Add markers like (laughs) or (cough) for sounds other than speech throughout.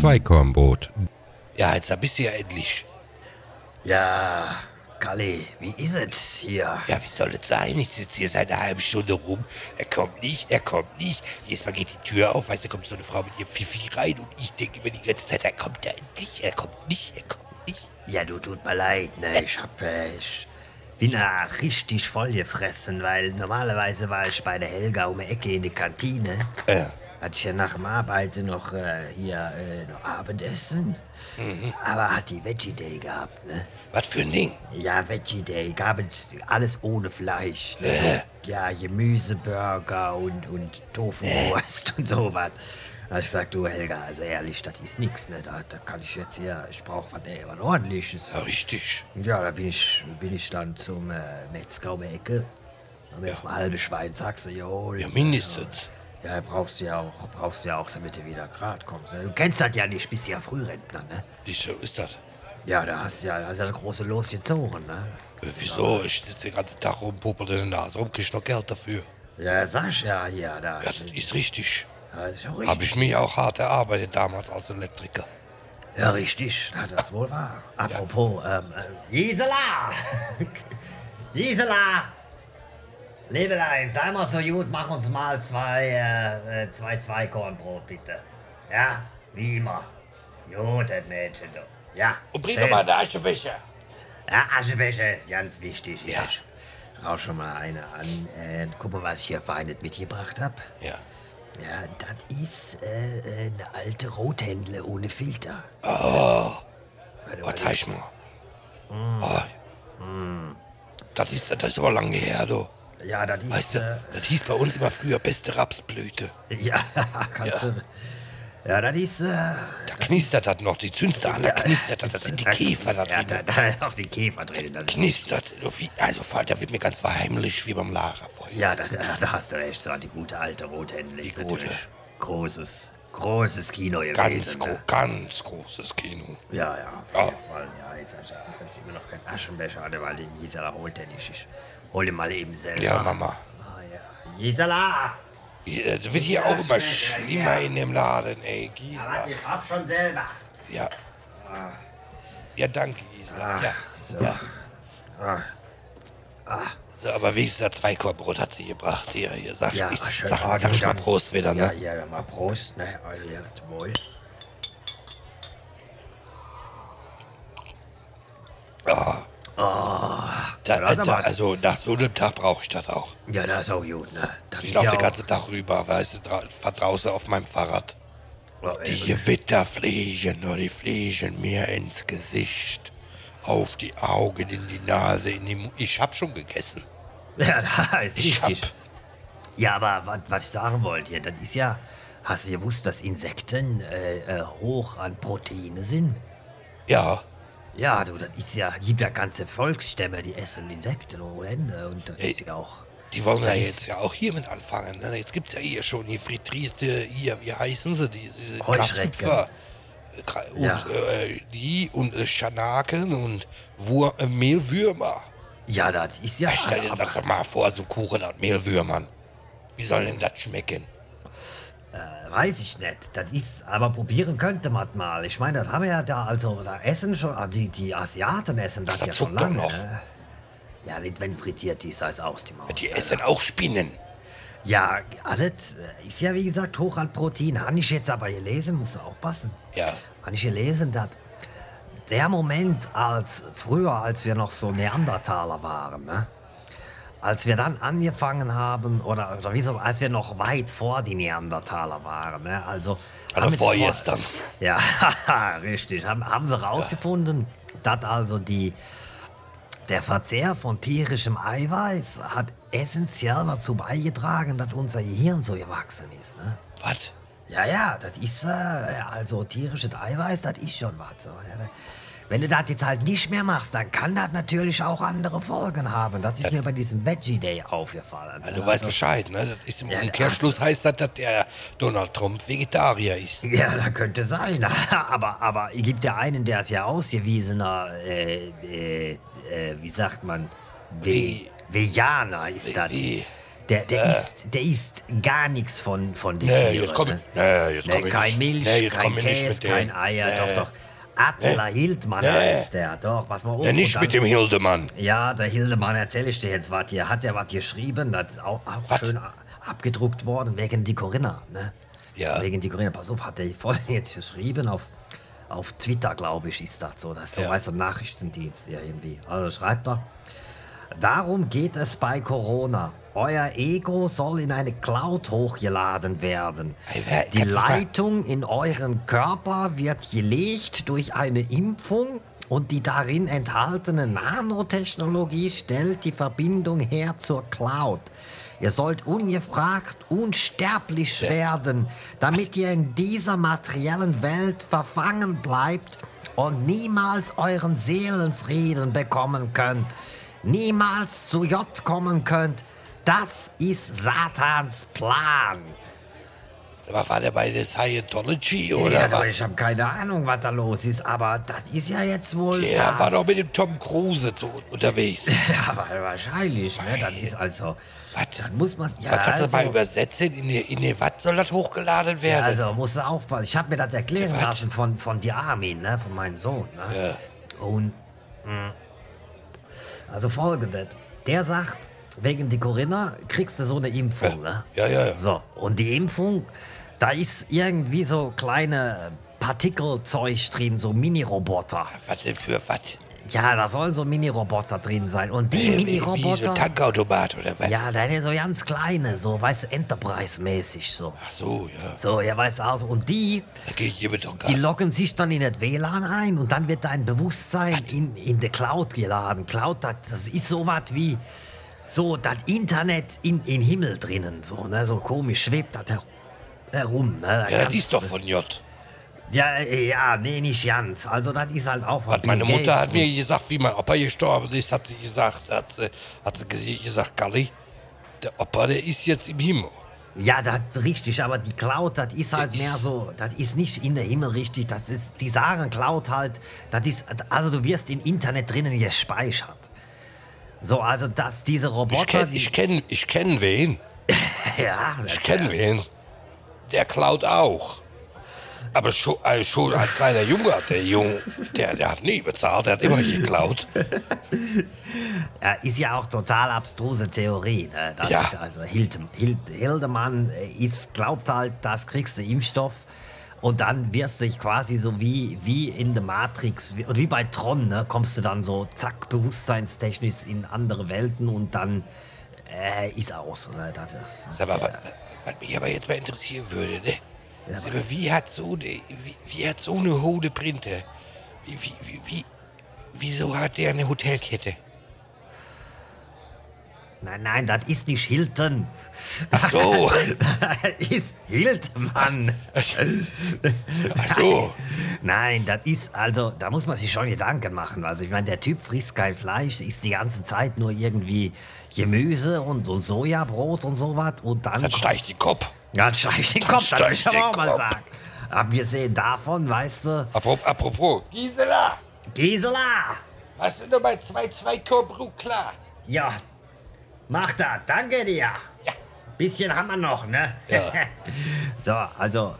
Zweikornbrot. Ja, jetzt da bist du ja endlich. Ja, Kalli, wie ist es hier? Ja, wie soll es sein? Ich sitze hier seit einer halben Stunde rum. Er kommt nicht, er kommt nicht. Jedes Mal geht die Tür auf, weißt du, kommt so eine Frau mit ihrem Fifi rein und ich denke immer die ganze Zeit, er kommt da endlich, er kommt nicht, er kommt nicht. Ja, du tut mir leid, ne? Ich hab, äh, ich bin da richtig vollgefressen, weil normalerweise war ich bei der Helga um die Ecke in der Kantine. Ja. Hatte ich ja nach dem Arbeiten noch äh, hier äh, noch Abendessen. Aber hat die Veggie Day gehabt, ne? Was für ein Ding? Ja, Veggie Day, gab es alles ohne Fleisch. Ne? So, ja, Gemüseburger und, und Tofuwurst und sowas. Da ich gesagt, du Helga, also ehrlich, das ist nix, ne? Da, da kann ich jetzt hier, ich brauch was, ey, was ordentliches. Ja, richtig. Ja, da bin ich, bin ich dann zum äh, Metzger um die Ecke. Haben wir erstmal halbe Schweinshaxe geholt. Ja, mindestens. Ja, brauchst du ja auch, brauchst du ja auch, damit du wieder grad kommst. ne? Du kennst das ja nicht, bist ja Frührentner, ne? Wie so ist das? Ja, da hast du ja, da hast ja das große Los gezogen, ne? Äh, wieso? Ich sitze den ganzen Tag rum, puppert in der Nase rum, krieg noch Geld dafür. Ja, sag ich ja hier, da. Ja, das ist richtig. Ja, das ist Habe richtig. ich mir auch hart erarbeitet damals als Elektriker. Ja, richtig. Ja, das wohl wahr. Apropos, ähm, äh, Gisela! (laughs) Gisela! Liebelein, sei mal so gut, mach uns mal zwei, äh, äh, zwei Zweikornbrot, bitte. Ja, wie immer. Gut, das Mädchen, du. Ja, Und bring doch mal eine Aschebecher. Ja, Aschebecher ist ganz wichtig. Ja. Ich rauch schon mal eine an. Äh, guck mal, was ich hier feines mitgebracht hab. Ja. Ja, das ist äh, äh, eine alte Rothändle ohne Filter. Oh, oh warte. zeig mal. Oh. Das, ist, das ist aber lange her, du. Ja, das ist. Weißt du, Äh, das hieß bei uns immer früher beste Rapsblüte. ja, (laughs) kannst Ja. du. Ja, das ist. Äh, Da knistert das noch, die zündst du an, da knistert das, das (laughs) sind die Käfer da ja, drin. da, da ist auch die Käfer drin. Das ist knistert. Also, da wird mir ganz verheimlich wie beim Lagerfeuer. ja, da, da, da hast du recht. So, die gute alte Rothändle Die gute. natürlich großes, großes Kino Ganz, gewesen. gro ne? ganz großes Kino. Ja, ja, auf Ja. jeden Fall. Ja, jetzt hab ich, immer noch keinen Aschenbecher, weil die holt den nicht. Ich hol den mal eben selber. Ja, Mama. Ah, ja. Gisela! Ja, Das wird hier auch immer schlimmer in dem Laden, ey, Gisela. Warte, ich hab schon selber. Ja. Ja, danke, Gisela. Ja. So. ja. So, aber wenigstens das Zweikornbrot hat sie gebracht. Hier, hier, sag, Ja, ich, schön. sag, Ah, sag du ich mal Prost wieder, Ja, ne? ja, mal Prost, ne? Also, ja, zum Wohl. Da, da, also nach so einem Tag brauche ich das auch. Ja, das ist auch gut, ne? Das Ich laufe ja den ganzen Tag rüber, weißt du, fahr draußen auf meinem Fahrrad. Oh, Die Gewitter fliegen, nur die fliegen mir ins Gesicht, auf die Augen, in die Nase, in die Mund. Ich hab schon gegessen. (laughs) Ja, da ist Ich hab. richtig. Ja, aber was, was ich sagen wollte, ja, das ist ja. Hast du gewusst, dass Insekten äh, äh, hoch an Proteine sind? Ja, Ja, du, das ist ja, gibt ja ganze Volksstämme, die essen Insekten ohne Ende. Und das Ey, ist ja auch. die wollen ja jetzt ja auch hier mit anfangen. Ne? Jetzt gibt's ja hier schon die frittierte, hier, wie heißen sie, die, diese Heuschrecken. Und Ja. äh, die und äh, Schanaken und Wur äh, Mehlwürmer. Ja, das ist ja. Stell dir das doch mal vor, so Kuchen und Mehlwürmern. Wie soll denn das schmecken? Weiß ich nicht. Das ist, aber probieren könnte man mal. Ich meine, das haben wir ja da, also da essen schon, ah, die, die Asiaten essen das das ja schon lange. noch. Ne? Ja, nicht wenn frittiert ist, heißt aus die Maus. Die ne? essen auch Spinnen. Ja, alles äh, ist ja wie gesagt hoch an Protein. Habe ich jetzt aber gelesen, musst du aufpassen. Ja. Habe ich gelesen, dass der Moment, als früher, als wir noch so Neandertaler waren, ne? Als wir dann angefangen haben, oder, oder wie so, als wir noch weit vor die Neandertaler waren, ne? also, Also sie vor jetzt dann. Ja, (laughs) richtig. Haben, haben sie rausgefunden, dass also die, der Verzehr von tierischem Eiweiß hat essentiell dazu beigetragen, dass unser Gehirn so gewachsen ist. Ne? Was? Ja, ja, das ist, äh, also tierisches Eiweiß, das ist schon was. So, ja, ne? Wenn du das jetzt halt nicht mehr machst, dann kann das natürlich auch andere Folgen haben. Das ist mir bei diesem Veggie Day aufgefallen. Ja, du weißt Bescheid, ne? Das ist im Ja, Umkehrschluss heißt das, dass der Donald Trump Vegetarier ist. Ja, da könnte sein. (laughs) aber, aber es gibt ja einen, der ist ja ausgewiesener, äh, äh, äh, wie sagt man, Ve Veganer ist das. Der, der, isst, der isst gar nichts von, von den Nee, Tieren. jetzt komm ne? Nee, jetzt komm Nee, kein. Milch, Nee, jetzt kein Käse, kein Eier, Nee. doch, doch. Attila Hildmann Nee. heißt der, doch, pass mal auf. Ja, nicht dann- mit dem Hildemann. Ja, der Hildemann, erzähl ich dir jetzt was hier. Hat der was geschrieben? Das ist auch, auch Was? schön abgedruckt worden, wegen die Corinna, ne? Ja. Wegen die Corinna. Pass auf, hat der voll (laughs) jetzt geschrieben auf, auf Twitter, glaube ich, ist das so. Das ist so, Ja. weißt du, Nachrichtendienst ja irgendwie. Also schreibt er. Darum geht es bei Corona. Euer Ego soll in eine Cloud hochgeladen werden. Die Leitung in euren Körper wird gelegt durch eine Impfung und die darin enthaltene Nanotechnologie stellt die Verbindung her zur Cloud. Ihr sollt ungefragt unsterblich werden, damit ihr in dieser materiellen Welt verfangen bleibt und niemals euren Seelenfrieden bekommen könnt, niemals zu J kommen könnt. Das ist Satans Plan. Aber war der bei der Scientology oder ja, was? aber ich habe keine Ahnung, was da los ist, aber das ist ja jetzt wohl. Der da. war doch mit dem Tom Cruise so unterwegs. (laughs) Ja, aber wahrscheinlich, ne? Das ist also. Was? Dann muss man. Ja, Man kannst also, du mal übersetzen, in die, in die was soll das hochgeladen ja, werden? also musst du aufpassen. Ich habe mir das erklären Ja, was? lassen von, von dir Armin, ne? Von meinem Sohn. Ne? Und. mh, Also folgendes. Der sagt, wegen die Corinna kriegst du so eine Impfung, ne? Ja, ja, ja. So, und die Impfung, da ist irgendwie so kleine Partikelzeug drin, so Mini-Roboter. Was denn für was? Ja, da sollen so Mini-Roboter drin sein. Und die Äh, Wie, wie so Mini-Roboter. Tankautomat oder was? Ja, dann so ganz kleine, so, weißt du, Enterprise-mäßig so. Ach so, ja. So, ja, weißt du, also, und die, Da geht jemand doch gar die loggen sich dann in das WLAN ein und dann wird dein Bewusstsein in, in die Cloud geladen. Cloud, das, das ist so was wie, so, das Internet in, in Himmel drinnen, so, ne, so komisch, schwebt das her herum, ne. Da Ja, das ist doch von J. Ja, äh, ja, nee, nicht ganz. Also, das ist halt auch Was meine Mutter Gates hat mir gesagt, wie mein Opa gestorben ist, hat sie gesagt, hat sie, hat sie ge- gesagt, Galli, der Opa, der ist jetzt im Himmel. Ja, das ist richtig, aber die Cloud, das ist halt Das mehr ist- so, das ist nicht in der Himmel richtig, das ist, die sagen Cloud halt, das ist, also du wirst im Internet drinnen gespeichert. So, also dass diese Ich Roboter, kenne die, ich kenn, ich kenn wen. (laughs) ja, Ich kenne wen. Der klaut auch. Aber schon, äh, schon als kleiner Junge hat der Junge, der, der hat nie bezahlt, der hat immer geklaut. (laughs) ja, ist ja auch total abstruse Theorie. Ne? Ja. ist also Hild, Hild, Hildemann äh, ist, glaubt halt, das kriegst du Impfstoff und dann wirst du dich quasi so wie, wie in der Matrix, oder wie bei Tron, ne? kommst du dann so zack, bewusstseinstechnisch in andere Welten und dann äh, ist aus. Ne? Das, ist, das ist Aber was, was mich aber jetzt mal interessieren würde, ne? Ja, mal, wie hat so eine, wie, wie hat so eine hohe Printer, wie, wie, wie, wie, wieso hat der eine Hotelkette? Nein, nein, das ist nicht Hilton. Ach so, (laughs) Das ist Hildmann. ach so. Nein, das ist, also, da muss man sich schon Gedanken machen. Also, ich meine, der Typ frisst kein Fleisch, isst die ganze Zeit nur irgendwie Gemüse und, und Sojabrot und sowas. Und dann. Das steigt den Kopf. Ja, das steigt den Kopf, das will ich aber auch mal sagen. Abgesehen davon, weißt du, Apropos, Gisela, Gisela! hast du zwei, zwei Kobru klar? Ja, mach das, danke dir. Ja. Bisschen haben wir noch, ne? Ja. (laughs) so, also,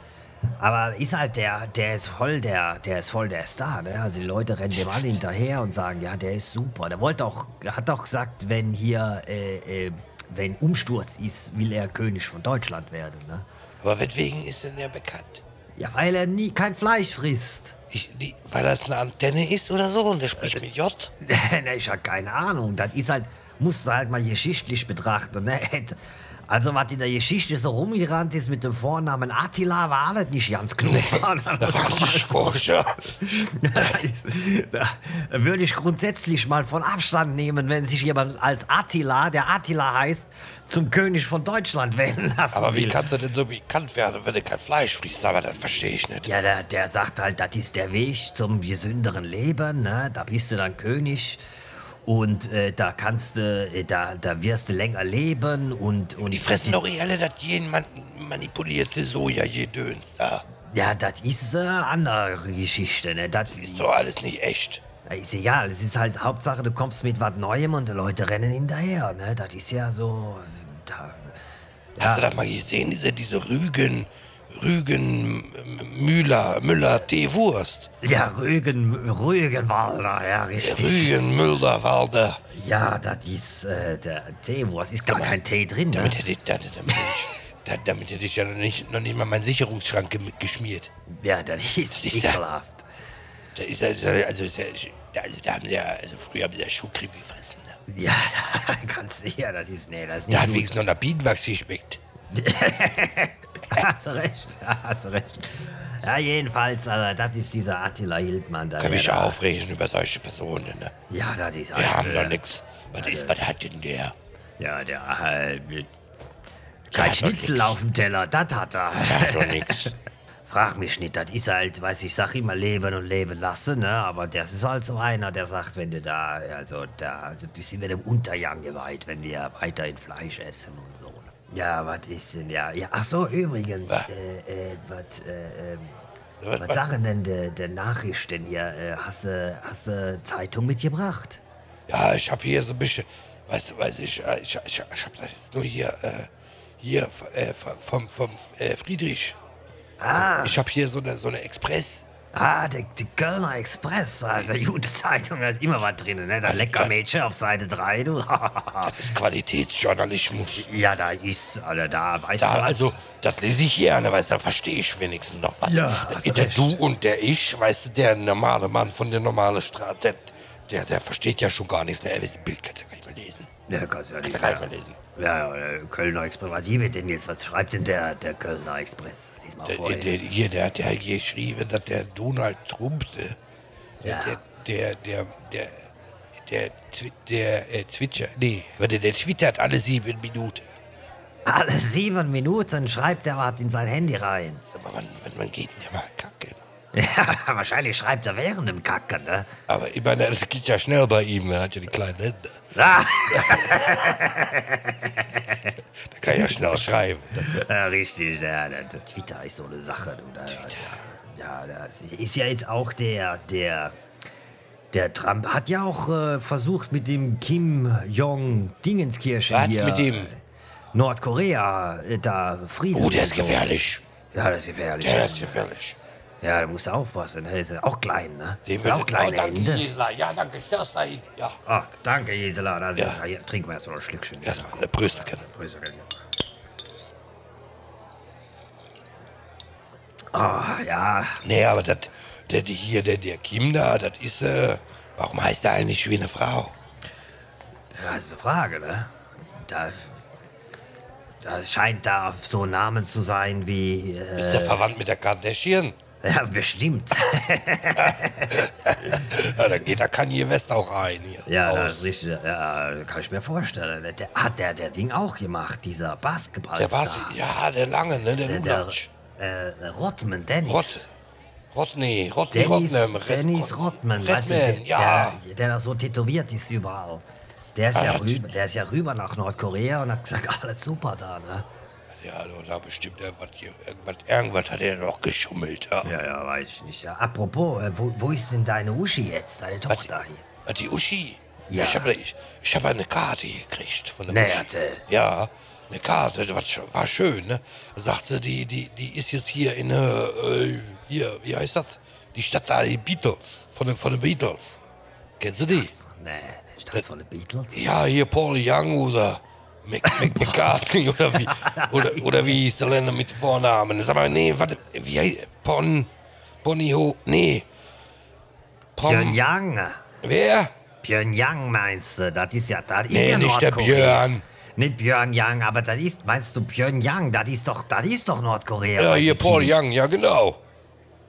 aber ist halt der, der ist voll der, der ist voll der Star, ne? Also die Leute rennen dem alle hinterher und sagen, ja, der ist super. Der wollte auch, hat auch gesagt, wenn hier, äh, äh, wenn Umsturz ist, will er König von Deutschland werden, ne? Aber weswegen ist denn der bekannt? Ja, weil er nie kein Fleisch frisst. Ich, die, weil das eine Antenne ist oder so und der spricht mit J? (laughs) ne, ich hab keine Ahnung. Das ist halt, musst du halt mal geschichtlich betrachten. Ne? (laughs) Also, was in der Geschichte so rumgerannt ist mit dem Vornamen Attila, war alles nicht ganz knusper. Da war ich Forscher. (laughs) da würde ich grundsätzlich mal von Abstand nehmen, wenn sich jemand als Attila, der Attila heißt, zum König von Deutschland wählen lassen Aber wie will. kannst du denn so bekannt werden, wenn du kein Fleisch frisst? Aber das verstehe ich nicht. Ja, der, der sagt halt, das ist der Weg zum gesünderen Leben, ne? Da bist du dann König und äh, da kannst du, äh, da, da wirst du länger leben und... und Die fressen doch eh alle das jeden man manipulierte Soja-Gedöns da. Ja, das ist äh, eine andere Geschichte, ne? Das Ist doch alles nicht echt. ist egal, es ist halt Hauptsache, du kommst mit was Neuem und die Leute rennen hinterher, ne? Das ist ja so... da, Hast du das mal gesehen, diese, diese Rügen, Rügen, Müller, Müller Teewurst? ja, Rügen, Rügenwalder, ja, richtig. Rügen, Müller, Walder. Ja, das ist äh, der Teewurst. Ist gar kein Tee drin, ne? Damit hätte ich, damit, damit, ich- da- damit hätte ich ja noch nicht, noch nicht mal meinen Sicherungsschrank geschmiert. Ja, das ist ja- ekelhaft. Da ist ja, also, ist also da haben sie ja, also früher haben sie ja Schuhcreme gefressen. Ne? Ja, (laughs) ganz sicher, das ist, nee, das ist Da nicht hat gut. wenigstens noch nach Bienenwachs geschmeckt. (laughs) (laughs) Hast du recht, hast du recht. Ja, jedenfalls, also, das ist dieser Attila Hildmann. Da, Kann mich da- aufregen über solche Personen. Ne? Ja, das ist Wir halt, haben äh, doch nichts. Was, ist, was hat denn der? Ja, der Der kein Schnitzel auf dem Teller, das hat er. Der hat doch nichts. (laughs) Frag mich nicht, das ist halt, weiß ich, sag immer leben und leben lassen, ne? Aber das ist halt so einer, der sagt, wenn du da, also da, also sind wir dem Untergang geweiht, wenn wir weiterhin Fleisch essen und so. Ja, was ist denn, ja, ja, ach so, übrigens, Was? äh, äh, was, äh, ähm, Was- was was? sagen denn der de Nachrichten hier? Äh, hast du hast du Zeitung mitgebracht? Ja, ich habe hier so ein bisschen, weißt du, weiß ich, äh, ich, ich, ich habe das jetzt nur hier, äh, hier äh, vom, vom äh, Friedrich. Ah, Ich habe hier so eine, so eine Express. Ah, die, die Kölner Express, also gute Zeitung, da ist immer was drin, ne? Da lecker Mädchen auf Seite 3, du. (laughs) Das ist Qualitätsjournalismus. ja, da ist, also da weißt Da, du was? also, das lese ich gerne, weißt du, da verstehe ich wenigstens noch was. Ja, hast du der recht. Du und der Ich, weißt du, der normale Mann von der normalen Straße, der, der, der versteht ja schon gar nichts mehr. Das Bild kannst du gar nicht mehr lesen. Ja, kannst du ja nicht mehr lesen. Ja, ja, äh, Kölner Express. Was hier denn jetzt? Was schreibt denn der, der Kölner Express? Lies mal Der, vor. der, hier, der hat ja geschrieben, dass der Donald Trump, äh, Ja. der, der, der, der, der, der äh, Twitcher, nee, warte, der twittert alle sieben Minuten. Alle sieben Minuten schreibt er was in sein Handy rein. Sag mal, wann, wann, wann geht denn der mal kacken? (laughs) Ja, wahrscheinlich schreibt er während dem Kacken, ne? Aber ich meine, das geht ja schnell bei ihm, er hat ja die kleinen Hände. Ah, (laughs) Da kann ja schnell schreiben. (laughs) ja, richtig, ja, Twitter ist so eine Sache, du. Da, ja, das ist ja jetzt auch der, der, der Trump hat ja auch äh, versucht mit dem Kim Jong Dingenskirchen Was hier. mit dem? Nordkorea, äh, da Frieden. Oh, der ist gefährlich. Ja, das ist gefährlich. Der ist gefährlich. Ja, da musst du aufpassen. Der ist ja auch klein, ne? Den Hat auch kleine oh, danke, Hände. Gisela. Ja, danke, Störstein. Ja. Ah, danke, Gisela. Da Ja. ja. Hier, trinken wir erst mal ein Schlückchen. Erstmal eine Brüsterkette. Prösterchen. Ah, ja. Nee, aber das, der, die hier, der, der Kim da, das ist, äh, warum heißt der eigentlich wie eine Frau? Das ist eine Frage, ne? Da, da scheint da so ein Name zu sein wie. Äh, Ist der verwandt mit der Kardashian? Ja, bestimmt. (laughs) Ja, da geht der Kanye West auch rein hier. ja, Aus. das ist richtig. Ja, kann ich mir vorstellen. Der, hat der, der Ding auch gemacht, dieser Der Basketballstar. Basi, ja, der lange, ne, der, Der, der der äh, Rottman, Dennis. Rott, Rodney, Rodney Dennis, Rodnam, Red- Dennis Rottman, weißt du, der, ja. der, der da so tätowiert ist überall. Der ist, Ah, ja rüber, der ist ja rüber nach Nordkorea und hat gesagt, alles super da, ne? Ja, da, da bestimmt irgendwas, hier, irgendwas, irgendwas hat er doch geschummelt. Ja. Ja, ja, weiß ich nicht. Ja, apropos, äh, wo, wo ist denn deine Uschi jetzt, deine Tochter hier? Ah, Die Uschi. Ja. Ich habe ich, ich hab eine Karte gekriegt von der Nee, Uschi. erzähl. Ja, eine Karte, das war, sch- war schön, ne? Sagt sie, die, die, die ist jetzt hier in, äh, hier, wie heißt das? Die Stadt da, die Beatles, von den, von den Beatles. Kennst du die? Nee, der Stadt von den Beatles? Ja, hier Paul Young oder McCartney (laughs) oder wie, oder, oder wie hieß der Länder mit Vornamen? Sag mal, nee, warte, wie heißt, Pon, Bonnie Ho, nee. Pom, Pyongyang. wer? Pyongyang meinst du? Das ist ja, das ist Nee, ja nicht der. Björn. Nicht Pyongyang, aber das ist, meinst du Pyongyang? Das ist doch, das ist doch Nordkorea. Ja, hier. Paul Young, ja genau.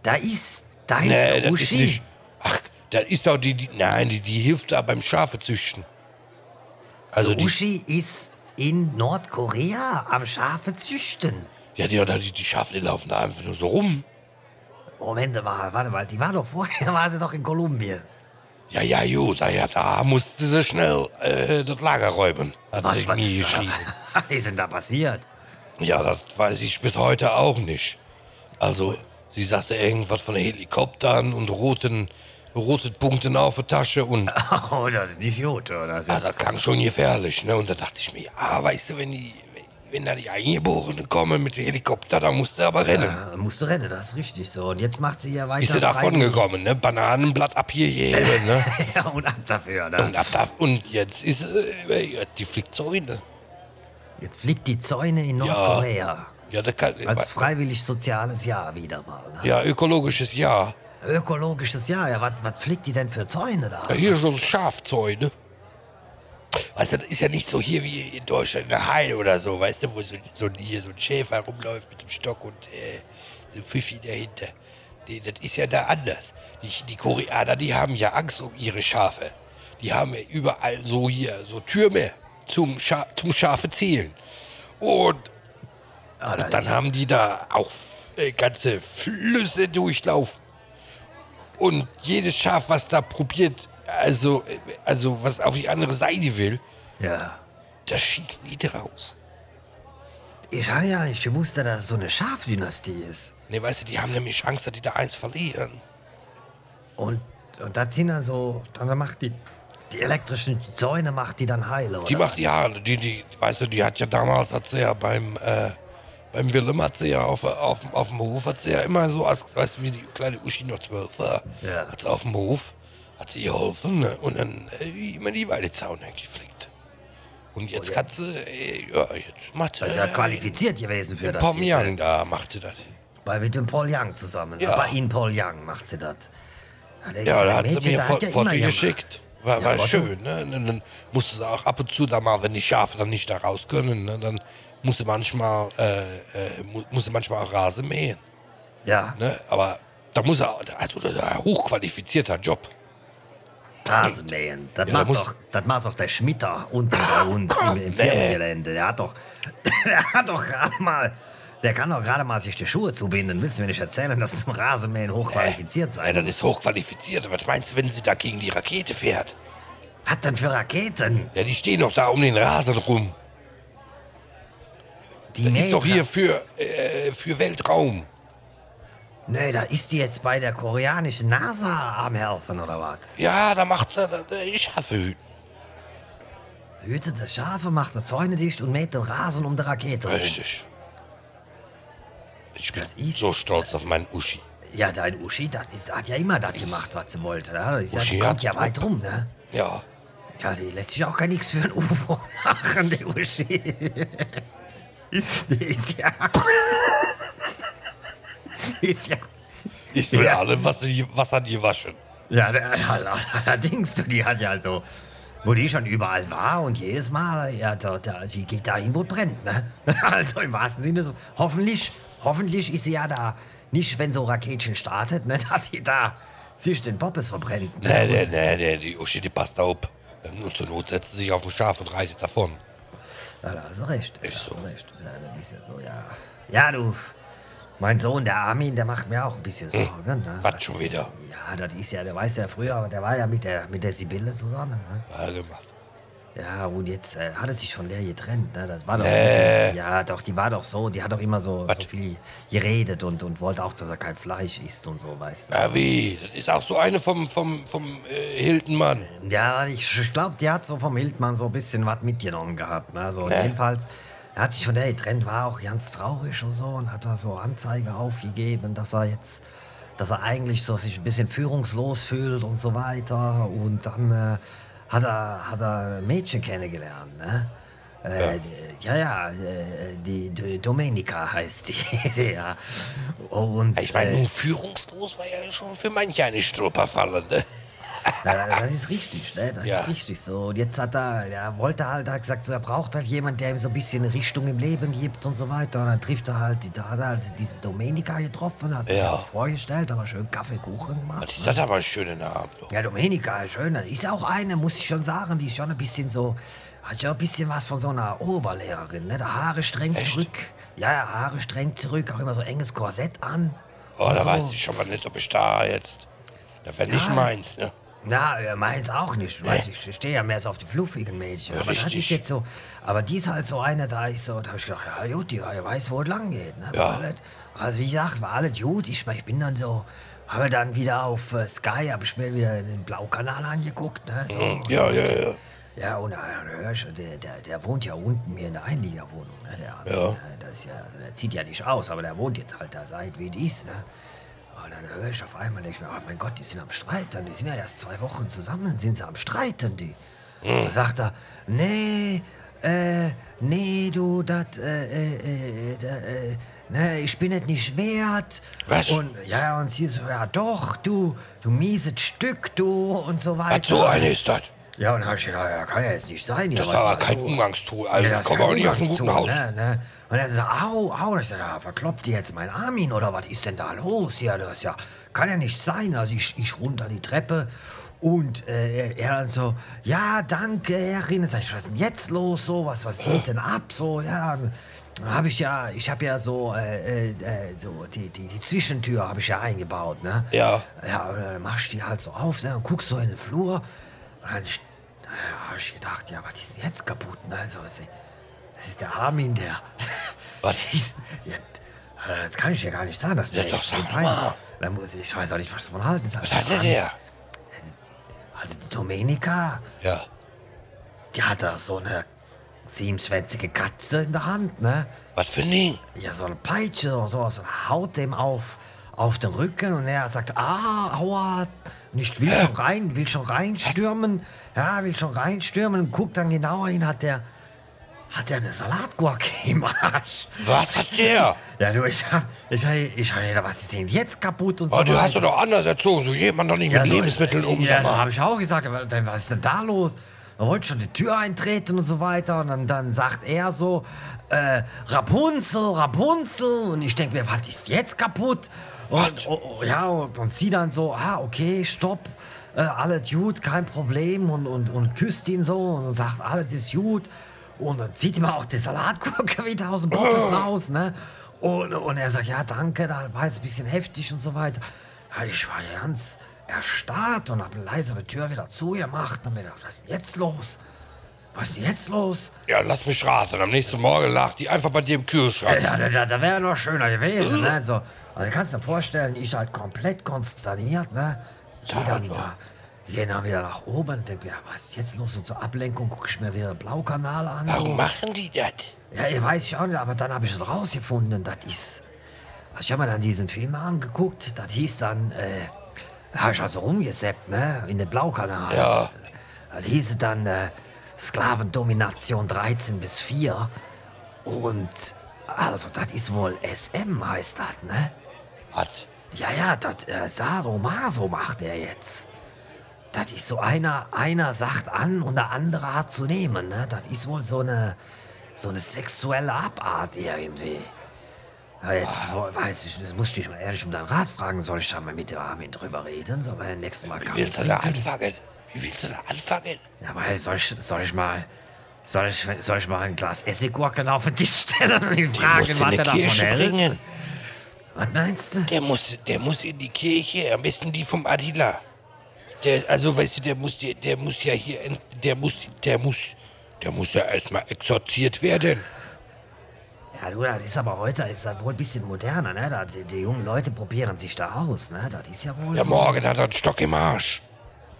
Da ist, da ist Nee, das ist Uschi. nicht. Ach, das ist doch die, die nein, die, die hilft da beim Schafe züchten. Also die, Uschi ist in Nordkorea am Schafe züchten. ja, die, die, die Schafe, die laufen da einfach nur so rum. Moment mal, warte mal, die war doch vorher, (laughs) war sie doch in Kolumbien. Ja, ja, gut, ja, ja, da musste sie schnell äh, das Lager räumen. Hat Was, sich was nie geschrieben. was ist denn (laughs) da passiert? Ja, das weiß ich bis heute auch nicht. Also, sie sagte irgendwas von Helikoptern und roten, roten Punkten auf der Tasche und (laughs) Oh, das ist nicht gut, oder? Ah, ja, das klang schon gefährlich, ne? Und da dachte ich mir, ja, weißt du, wenn die, wenn da die Eingeborenen kommen mit dem Helikopter, dann musst du aber rennen. Ja, musst du rennen, das ist richtig so. Und jetzt macht sie ja weiter. Bist du davon gekommen, ne? Bananenblatt abgegeben, ne? (laughs) ja, und ab dafür. Ne? Und, ab da, und jetzt ist äh, die fliegt Zäune. Jetzt fliegt die Zäune in Nordkorea. Ja, das kann, Als freiwillig soziales Jahr wieder mal. Ne? ja, ökologisches Jahr. Ökologisches Jahr, ja, was fliegt die denn für Zäune da? Ja, hier schon Schafzäune. Weißt du, das ist ja nicht so hier wie in Deutschland in der Heide oder so, weißt du, wo so, so, hier so ein Schäfer rumläuft mit dem Stock und äh, so Pfiffi dahinter. Nee, das ist ja da anders. Die, die Koreaner, die haben ja Angst um ihre Schafe. Die haben ja überall so hier, so Türme zum, Scha zum Schafe zählen. Und Ah, da und dann ist- haben die da auch äh, ganze Flüsse durchlaufen. Und jedes Schaf, was da probiert, also, also was auf die andere Seite will, Ja. das schießen die draus. Ich hatte ja nicht gewusst, dass das so eine Schafdynastie ist. Ne, weißt du, die haben nämlich Angst, dass die da eins verlieren. Und, und das sind dann so, dann macht die, die elektrischen Zäune macht die dann heile, oder? Die macht ja, die, die, weißt du, die hat ja damals, hat sie ja beim, äh, beim Willem hat sie ja auf, auf, auf dem Hof, hat sie ja immer so, als, weißt du, wie die kleine Uschi noch zwölf war, Ja. hat sie auf dem Hof, hat sie geholfen ne? und dann äh, immer die Weidezaun geflickt. Und jetzt hat sie, äh, ja, jetzt macht sie, Oh, ist ja äh, qualifiziert gewesen für das. Pomyang, da machte das. Bei mit dem Paul Young zusammen. Ja. Ja. Bei Ihnen Paul Young macht sie das. Ja, Ja, da hat sie mir ja Foto geschickt. War, Ja, war schön, ne? Und dann musste sie auch ab und zu da mal, wenn die Schafe dann nicht da raus können, ne? dann musste manchmal, äh, äh, mu musste manchmal auch Rasen mähen. Ja, Ne? Aber da muss er, also das ist ein hochqualifizierter Job. Rasenmähen. Das, Ja, macht muss- doch, das macht doch der Schmitter unten bei (laughs) uns im, im Firmengelände. Der hat doch, (laughs) der hat doch gerade mal, der kann doch gerade mal sich die Schuhe zubinden. Willst du mir nicht erzählen, dass zum Rasenmähen hochqualifiziert Ja, sein das muss? ist hochqualifiziert. Was meinst du, wenn sie da gegen die Rakete fährt? Was denn für Raketen? Ja, die stehen doch da um den Rasen rum. Die Das ist doch hier für, äh, für Weltraum. Nee, da ist die jetzt bei der koreanischen NASA am helfen, oder was? Ja, da macht sie äh, Schafe hüten. Hütet das Schafe, macht die Zäune dicht und mäht den Rasen um die Rakete rum. Richtig. Ich bin Das ist- so stolz auf meinen Uschi. Ja, dein Uschi, das ist, hat ja immer das gemacht, was sie wollte. Ne? Das ja, Uschi die kommt ja weit rum, ne? Ja. Ja, die lässt sich auch gar nichts für ein (laughs) UFO machen, die Uschi. (laughs) Die ist ja. Ist ja. Ich will Ja. alle was, was an ihr waschen. Ja, allerdings, du, die hat ja also. Wo die schon überall war und jedes Mal, ja, da, da, die geht dahin, wo es brennt, ne? (laughs) Also im wahrsten Sinne so. Hoffentlich, hoffentlich ist sie ja da nicht, wenn so Raketchen startet, ne, (laughs) dass sie da sich den Poppes verbrennt. Ne? Nee, nee, nee, nee, die Uschi, die passt da auf. Und zur Not setzt sie sich auf ein Schaf und reitet davon. Ja, da hast du recht. Da so. recht. Ja, das ist ja so, ja. Ja, du. Mein Sohn, der Armin, der macht mir auch ein bisschen Sorgen. Ne? was schon wieder? Ja, das ist ja, der weiß ja früher, der war ja mit der, mit der Sibylle zusammen. Ne? Ja, gemacht. Ja, und jetzt äh, hat er sich von der getrennt. Ne? Das war doch. Nee. Ja, doch, die war doch so, die hat doch immer so, so viel geredet und, und wollte auch, dass er kein Fleisch isst und so, weißt du. Ja, wie? Das ist auch so eine vom, vom, vom äh, Hilton-Mann. Ja, ich glaube, die hat so vom Hildmann so ein bisschen was mitgenommen gehabt. Ne? Also Nee. jedenfalls, er hat sich von der getrennt, war auch ganz traurig und so und hat da so Anzeige aufgegeben, dass er jetzt, dass er eigentlich so sich ein bisschen führungslos fühlt und so weiter. Und dann äh, hat er, hat er ein Mädchen kennengelernt, ne? Äh, die- ja, ja, äh, die, die Domenica heißt die. (laughs) ja. Und, Ich meine, äh, nun führungslos war ja schon für manche eine Stolperfalle, ne? Das ist richtig, ne? Das Ja. ist richtig so. Und jetzt hat er, er wollte halt, hat gesagt, so, er braucht halt jemanden, der ihm so ein bisschen Richtung im Leben gibt und so weiter. Und dann trifft er halt, die- da hat er halt diese Domenica getroffen, hat sich Ja. vorgestellt, aber schön Kaffeekuchen gemacht. Das ist aber ein schöner Name. du. Ja, Domenica, schön. Das ist auch eine, muss ich schon sagen, die ist schon ein bisschen so, hat schon ein bisschen was von so einer Oberlehrerin, ne? Da Haare streng Echt? zurück. Ja, ja, Haare streng zurück, auch immer so enges Korsett an. Oh, da so. weiß ich aber nicht, ob ich da jetzt. Das wäre nicht Ja. meins, ne? Na, er meint's auch nicht. Du weißt, ich stehe ja mehr so auf die fluffigen Mädchen. Ja, aber das richtig. ist jetzt so. Aber die ist halt so eine, da ich so, da hab ich gedacht, ja gut, die, die weiß, wo es lang geht. Ne? Ja. Alles, also wie gesagt, war alles gut. Ich, ich bin dann so, habe dann wieder auf äh, Sky, habe ich mir wieder den Blaukanal angeguckt. Ne? So. Ja, ja, ja. Ja, und dann hörst du, der, der, der wohnt ja unten hier in der Einliegerwohnung. Ne? Der, Ja. äh, Das ist ja, also der zieht ja nicht aus, aber der wohnt jetzt halt da seit wie dies. Ne? Und dann höre ich auf einmal, denke ich mir, oh mein Gott, die sind am Streiten. Die sind ja erst zwei Wochen zusammen, sind sie am Streiten, die. Dann sagt er, nee, äh, nee, du, das, äh, äh, äh, da, äh, ne, ich bin es nicht wert. Was? Und, ja, und sie so, ja doch, du, du mieses Stück, du, und so weiter. Was so eine ist das? Ja, und dann hab ich gedacht, ja, kann ja jetzt nicht sein. hier, Das was aber da kein Umgangston. Also, ja, das ist komm kein auch nicht aus einem guten Haus. Ne, ne? Und er sagt, au, au. Ich sag, ja, verkloppt die jetzt mein Armin oder was ist denn da los? Ja, das ja, kann ja nicht sein. Also ich, ich runter die Treppe und äh, er dann so, ja, danke, Herrin. Sag ich, was ist denn jetzt los? So, was, was geht denn ab? So, ja. Dann habe ich ja, ich habe ja so, äh, äh, äh, so die, die, die Zwischentür habe ich ja eingebaut, ne? Ja. Ja, und dann machst du die halt so auf ne, und guckst so in den Flur. Und dann ja, hab ich gedacht, ja, was ist denn jetzt kaputt? Ne? Also, das ist der Armin, der. Was? Ist, ja, das kann ich ja gar nicht sagen. Das Ja, doch, sag mal. Dann muss ich, ich weiß auch nicht, was davon halten soll. Was hat denn der? Also die Domenica, Ja. die hat da so eine siebenschwänzige Katze in der Hand, ne? Was für ein Ding? Ja, so eine Peitsche oder sowas und haut dem auf, auf den Rücken und er sagt, ah, aua. Und ich will schon rein, will schon reinstürmen. Ja, will schon reinstürmen und guckt dann genauer hin, hat der, hat der eine Salatgurke im Arsch. Was hat der? Ja, du, ich hab, ich hab, ich hab gedacht, was ist denn jetzt kaputt und so Oh, du hast doch doch anders erzogen. So geht man doch nicht mit so, Lebensmitteln um. Ja, da habe ich auch gesagt, aber dann, was ist denn da los? Da wollte ich schon die Tür eintreten und so weiter. Und dann, dann sagt er so, äh, Rapunzel, Rapunzel. Und ich denke mir, was ist jetzt kaputt? Und, oh, oh, ja, und, und sie dann so, ah, okay, stopp. Äh, alles gut, kein Problem. Und, und, und küsst ihn so und, sagt, alles ist gut. Und dann zieht ihm auch die Salatgurke (laughs) wieder aus dem Poppes raus, ne? Und, und er sagt, ja, danke, da war jetzt ein bisschen heftig und so weiter. Ja, ich war ja ganz erstarrt und habe leise die Tür wieder zugemacht und mir gedacht, was ist denn jetzt los? Was ist denn jetzt los? Ja, lass mich raten. Am nächsten Morgen lag die einfach bei dir im Kühlschrank. Ja, da, da, da wäre noch schöner gewesen, ne? So, also kannst du dir vorstellen, ich halt komplett konsterniert, ne? Geh dann also. da, geh dann wieder nach oben und denk mir, ja, was ist jetzt los? Und zur Ablenkung gucke ich mir wieder den Blaukanal an. Warum machen die das? Ja, ich weiß ich auch nicht, aber dann habe ich rausgefunden, das ist. Also ich habe mir dann diesen Film angeguckt, das hieß dann, äh, habe ich also rumgeseppt, ne, in den Blaukanal. Ja. Das hieß dann äh, Sklavendomination 13 bis 4. Und also, das ist wohl SM, heißt das, ne? Was? Ja, ja, das äh, Sadomaso macht er jetzt. Das ist so einer, einer sagt an und der andere hat zu nehmen, ne? Das ist wohl so eine, so eine sexuelle Abart irgendwie. Ja, jetzt wo- weiß ich, das muss ich dich mal ehrlich um deinen Rat fragen. Soll ich da mal mit dem Armin drüber reden? Sollen wir nächstes Mal Wie willst du da anfangen? Wie willst du da anfangen? Ja, aber soll ich, soll ich mal, soll ich, soll ich mal ein Glas Essiggurken auf den Tisch stellen und ihn fragen, was er davon Kirche hält? bringen. Was meinst du? Der muss, der muss in die Kirche, am besten die vom Attila. Der, also weißt du, der muss, der, der muss ja hier, der muss, der muss, der muss ja erstmal exorziert werden. Ja, du, das ist aber heute ist das wohl ein bisschen moderner, ne? Da, die, die jungen Leute probieren sich da aus, ne? Das ist ja wohl Ja, so. morgen hat er einen Stock im Arsch.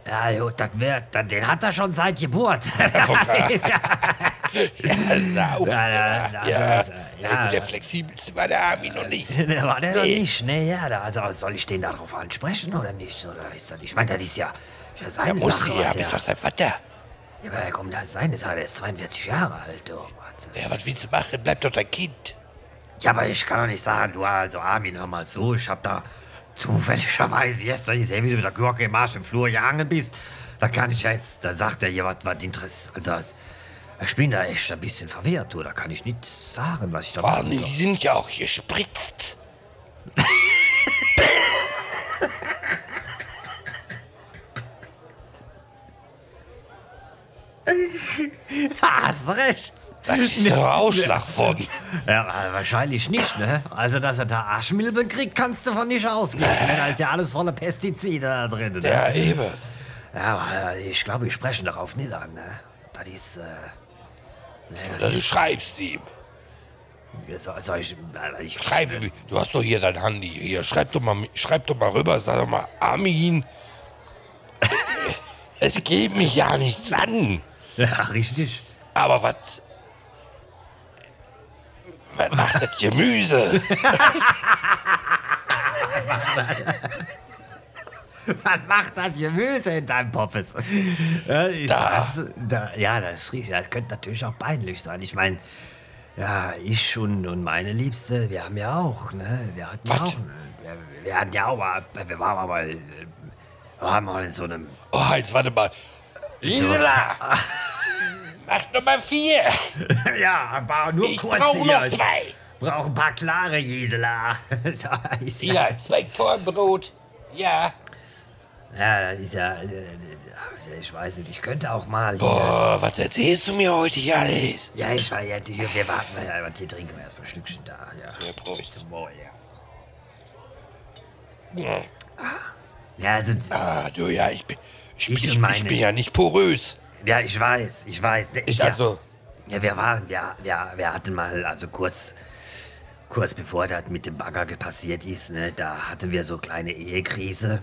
Ja, gut, das wird, den hat er schon seit Geburt. ja, (laughs) (laughs) Ja, na, auf, Ja, ja, ja, ja, ja, ja. Der flexibelste war der Armin noch nicht. (laughs) der war der noch Nee. nicht, ne? Ja, da, also soll ich den darauf ansprechen oder nicht? Oder ist das, ich meine, das ist ja, ist ja Der seine muss Sache. sie, ja, bist der, doch sein Vater. ja, aber komm, das ist seine Sache, der ist 42 Jahre alt, du. Was, Ja, was willst du machen? Bleib doch dein Kind. Ja, aber ich kann doch nicht sagen, du, also Armin, hör mal zu, ich hab da zufälligerweise gestern gesehen, wie du mit der Gurke im Arsch im Flur gehangen bist. Da kann ich ja jetzt, da sagt er hier was, was Interesse, also ich bin da echt ein bisschen verwirrt, da kann ich nicht sagen, was ich da machen soll. die sind ja auch gespritzt. (laughs) Hast recht. Da ist doch Ausschlag von. Ja, äh, wahrscheinlich nicht, ne? Also, dass er da Arschmilben kriegt, kannst du von nicht ausgehen. Ne? Da ist ja alles voller Pestizide da drin, ne? Ja, eben. Ja, aber äh, ich glaube, ich spreche darauf nicht an, ne? Das ist, äh... Das Du schreibst ihm. Soll, soll ich... äh, ich Schreib. Du hast doch hier dein Handy. Hier, schreib doch mal, schreib doch mal rüber. Sag doch mal, Armin. (laughs) es geht mich ja nichts an. Ja, richtig. Aber was. Was macht das Gemüse? (laughs) (laughs) (laughs) Was macht das Gemüse in deinem Poppes? (laughs) Ja, Da. Das, da, ja, das. Das könnte natürlich auch peinlich sein. Ich meine, ja, ich und, und meine Liebste, wir haben ja auch, ne? Wir hatten ja Was? auch. Wir, wir hatten ja auch mal, wir waren mal, wir waren mal in so einem. Oh, jetzt warte mal. Gisela! (laughs) Mach Nummer vier! Ja, aber nur Ich kurz brauche hier. noch zwei! Brauche ein paar klare Gisela. so, ja, Ja, zwei Kornbrot. Ja. Ja, das ist ja. äh, Ich weiß nicht, ich könnte auch mal. Boah, was erzählst du mir heute hier alles? Ja, ich war ja, hier, wir warten, ja, aber hier trinken wir erstmal ein Stückchen da. Ja, Ja, Prost. Zum Wohl, ja. Ja. Ja, also, Ah, du, ja, ich bin. Ich, Ich ich, ich bin ja nicht porös. ja, ich weiß, ich weiß. Ist ja, also. ja, wir waren, ja, ja, wir hatten mal, also kurz, kurz bevor das mit dem Bagger passiert ist, ne, da hatten wir so kleine Ehekrise.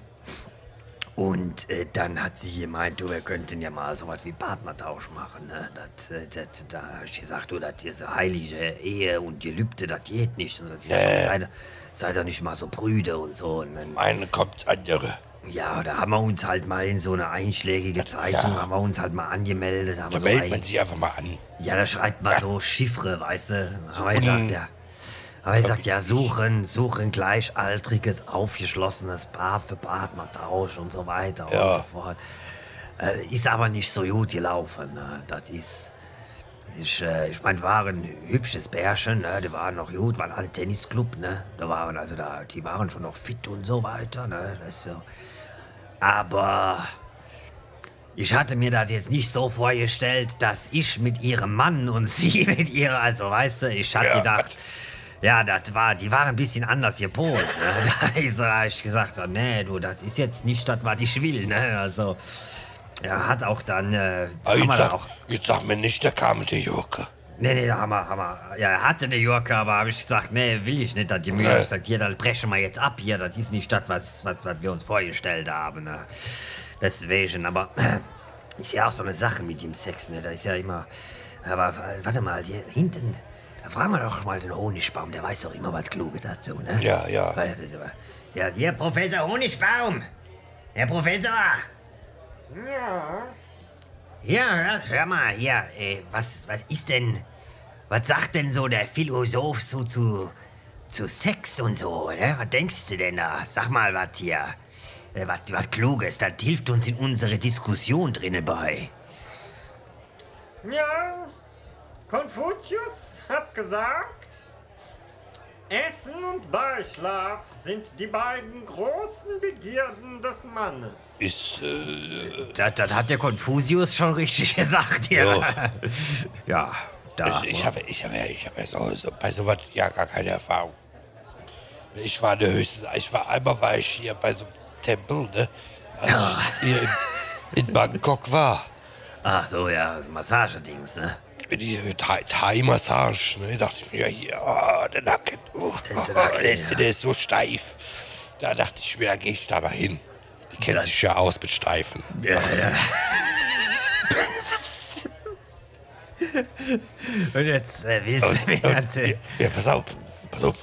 Und äh, dann hat sie gemeint, du, wir könnten ja mal so was wie Partnertausch machen. Ne? Das, äh, das, da hab ich gesagt, du, das ist eine heilige Ehe und Gelübde, das geht nicht. Und sie Nee. sagt, sei, sei doch nicht mal so prüde und so. Und dann, Eine kommt andere. ja, da haben wir uns halt mal in so eine einschlägige Zeitung, Ja. haben wir uns halt mal angemeldet. Haben Da wir so meldet ein- man sich einfach mal an. ja, da schreibt man so Chiffre, weißt du. Aber er un- sagt ja. Aber er sagt ja, suchen, suchen gleichaltriges, aufgeschlossenes Paar für Partnertausch und so weiter Ja. und so fort. Äh, ist aber nicht so gut gelaufen. Ne? Das ist. Ich, äh, ich meine, war ein hübsches Bärchen, ne? Die waren noch gut, waren alle Tennisclub, ne? Da waren also da, die waren schon noch fit und so weiter, ne? Das so. Aber ich hatte mir das jetzt nicht so vorgestellt, dass ich mit ihrem Mann und (laughs) sie mit ihrer, also weißt du, ich hatte Ja. gedacht, ja, das war, die waren ein bisschen anders gepolt. Ne? (laughs) Da ist hab ich gesagt, oh, nee, du, das ist jetzt nicht das, was ich will. Ne? Also, er hat auch dann, äh, jetzt, da sag, auch, jetzt sag mir nicht, da kam der Joker. nee, nee, da haben wir, haben wir, ja, er hatte eine Yorker, aber habe ich gesagt, nee, will ich nicht, dass die Mühe. Nee. Ich gesagt, hier, das brechen wir jetzt ab hier, das ist nicht das, was, was, was wir uns vorgestellt haben. Ne? Deswegen, aber (clears throat) ist ja auch so eine Sache mit dem Sex, ne? Da ist ja immer, aber warte mal, hier hinten, da fragen wir doch mal den Honigbaum, der weiß doch immer was Kluges dazu, ne? Ja, ja. Ja, hier, Professor Honigbaum. Herr Professor. Ja. Ja, hör, hör mal, hier, äh, was, was ist denn, was sagt denn so der Philosoph so zu, zu Sex und so, ne? Was denkst du denn da? Sag mal was hier. Äh, was, was Kluges, das hilft uns in unsere Diskussion drinnen bei. Ja, Konfuzius hat gesagt, Essen und Beischlaf sind die beiden großen Begierden des Mannes. Ist, äh, Das, das hat der Konfuzius schon richtig gesagt, ja. Ja, (laughs) da. ich, ich habe ich habe, ich habe ja so, so, bei sowas ja gar keine Erfahrung. Ich war der höchste, ich war einmal war ich hier bei so einem Tempel, ne? Als ich hier in, in Bangkok war. Ach so, ja, Massagedings, ne? Die Thai- Thai-Massage, ne? dachte ich mir, ja, hier, oh, der Nacken, oh, Der- oh, der Nacken, der, ist, ja. der ist so steif. Da dachte ich mir, da gehe ich da mal hin. Die kennt Das- sich ja aus mit Steifen. Ja, ja. (laughs) Und jetzt äh, du mir Und, erzählen? ja, ja, pass auf, pass auf.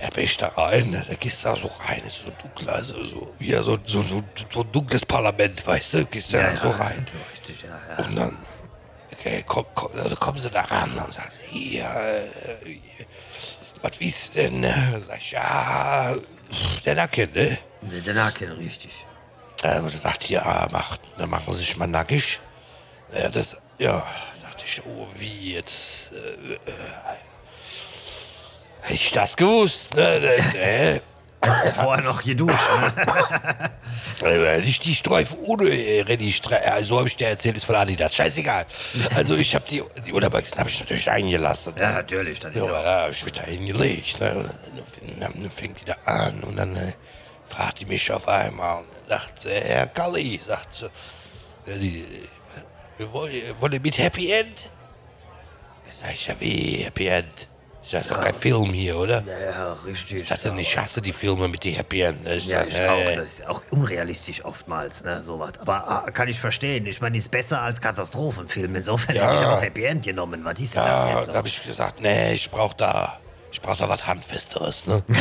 Ja, bin ich da rein, ne? da gehst du da so rein, ist so dunkel, also so, ja, so, so, so, so ein dunkles Parlament, weißt du, gehst du da so rein. So richtig, ja, ja. Und dann, okay, komm, komm, also kommen sie da ran und sagen, hier, äh, was du denn? Sag ich, ja, der Nacken, ne? Der Nacken, richtig. Äh, er sagt, ja, macht, dann machen sie sich mal nackig. Ja, das, ja, dachte ich, oh, wie jetzt, äh, äh, hätte ich das gewusst, ne, ne, (laughs) Hast du vorher noch geduscht, ne? (laughs) hätte ich die Streifen ohne, äh, Renny Stre- äh, so habe ich dir erzählt, ist von Adidas, scheißegal. Also ich habe die, die Unterwachsen habe ich natürlich eingelassen. Ja, natürlich, das ist Ja, aber da hab ich mich da hingelegt. Ne? Und dann, dann fängt die da an und dann äh, fragt die mich auf einmal und dann sagt sie, Herr Kalli, sagt sie, die, äh, wir wollen, wollen mit Happy End? Da sag ich, ja wie Happy End? Ist ja doch kein Film hier, oder? Ja, richtig. Ich dachte, ich hasse die Filme mit den Happy End. ne? Ja, sag, ich äh, auch. Das ist auch unrealistisch oftmals, ne, sowas. Aber ah, kann ich verstehen. Ich meine, ist besser als Katastrophenfilm. Insofern hätte ich auch Happy End genommen. Was ist denn das Ja, jetzt? da habe ich gesagt, nee, ich brauch da, ich brauch da was Handfesteres, ne? (laughs)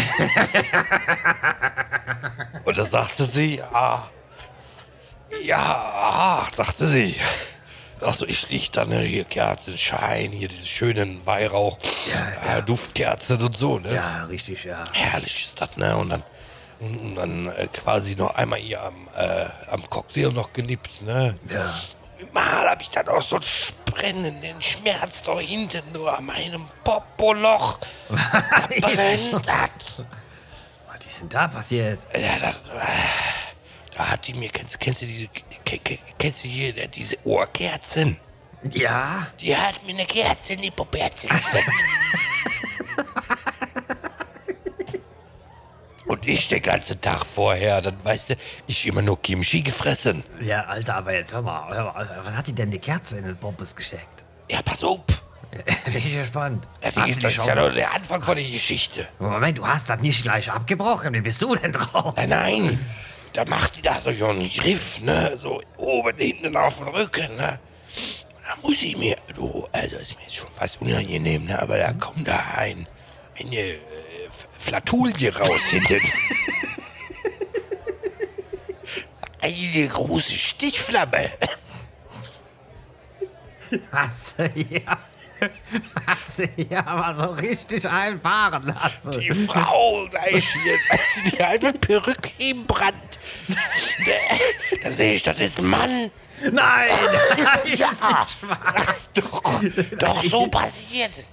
Und da sagte sie, ah, ja, ah, sagte sie. Also ich lieg da, ne, hier Kerzenschein, hier diese schönen Weihrauch, Ja, äh, Duftkerzen und so, ne? Ja, richtig, ja. Herrlich ist das, ne? Und dann, und, und dann äh, quasi noch einmal hier am, äh, am Cocktail noch genippt, ne? Ja. Mal habe ich dann auch so einen brennenden Schmerz da hinten nur an meinem Popoloch. (laughs) Brennt das. Was ist denn da passiert? Ja, das, äh, hat die mir, kennst, kennst du diese, ke- ke- kennst du hier äh, diese Ohrkerzen? Ja? Die hat mir eine Kerze in die Puperze gesteckt. (laughs) Und ich den ganzen Tag vorher, dann weißt du, ich immer nur Kimchi gefressen. Ja, Alter, aber jetzt hör mal. Hör mal was hat die denn die Kerze in den Pompes gesteckt? Ja, pass auf. (laughs) Bin ich gespannt. Das, ist, das ist ja nur der Anfang von der Geschichte. Moment, du hast das nicht gleich abgebrochen. Wie bist du denn drauf? Nein, nein. Da macht die da so einen Griff, ne? So oben, hinten auf dem Rücken, ne? Und da muss ich mir, du, also ist mir jetzt schon fast unangenehm, ne? Aber da kommt da ein, eine äh, Flatulie raus hinten. (laughs) eine große Stichflamme. (laughs) Du ja. Hast du ja aber so richtig einfahren lassen. Die Frau gleich hier, die halbe Perücke im Brand. Da, sehe ich, das ist ein Mann. Nein! (laughs) das ist Ja, nicht wahr. doch, doch so passiert.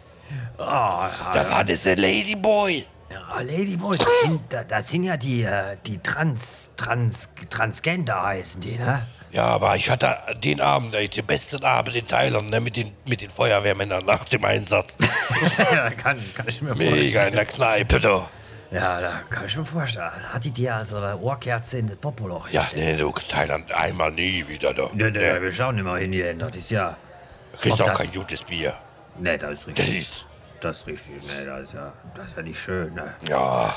Oh, Da war das ein Ladyboy. ja, Ladyboy, das sind, das, das sind ja die, äh, die Trans, Trans, Transgender heißen die, ne? Ja, aber ich hatte den Abend, ey, den besten Abend in Thailand, ne, mit den, mit den Feuerwehrmännern nach dem Einsatz. (laughs) ja, kann, kann ich mir Mega in vorstellen. der Kneipe, da. Ja, da kann ich mir vorstellen. Hat die dir also eine Ohrkerze in das Popoloch Ja, nee, du, Thailand einmal nie wieder, da. Nee, nee, Nee, wir schauen immer hin hier. Das ist ja. kriegst ob auch kein gutes Bier. Nee, das ist Das richtig. ist, Das ist richtig. Nee, das ist ja, das ist ja nicht schön, ne? ja,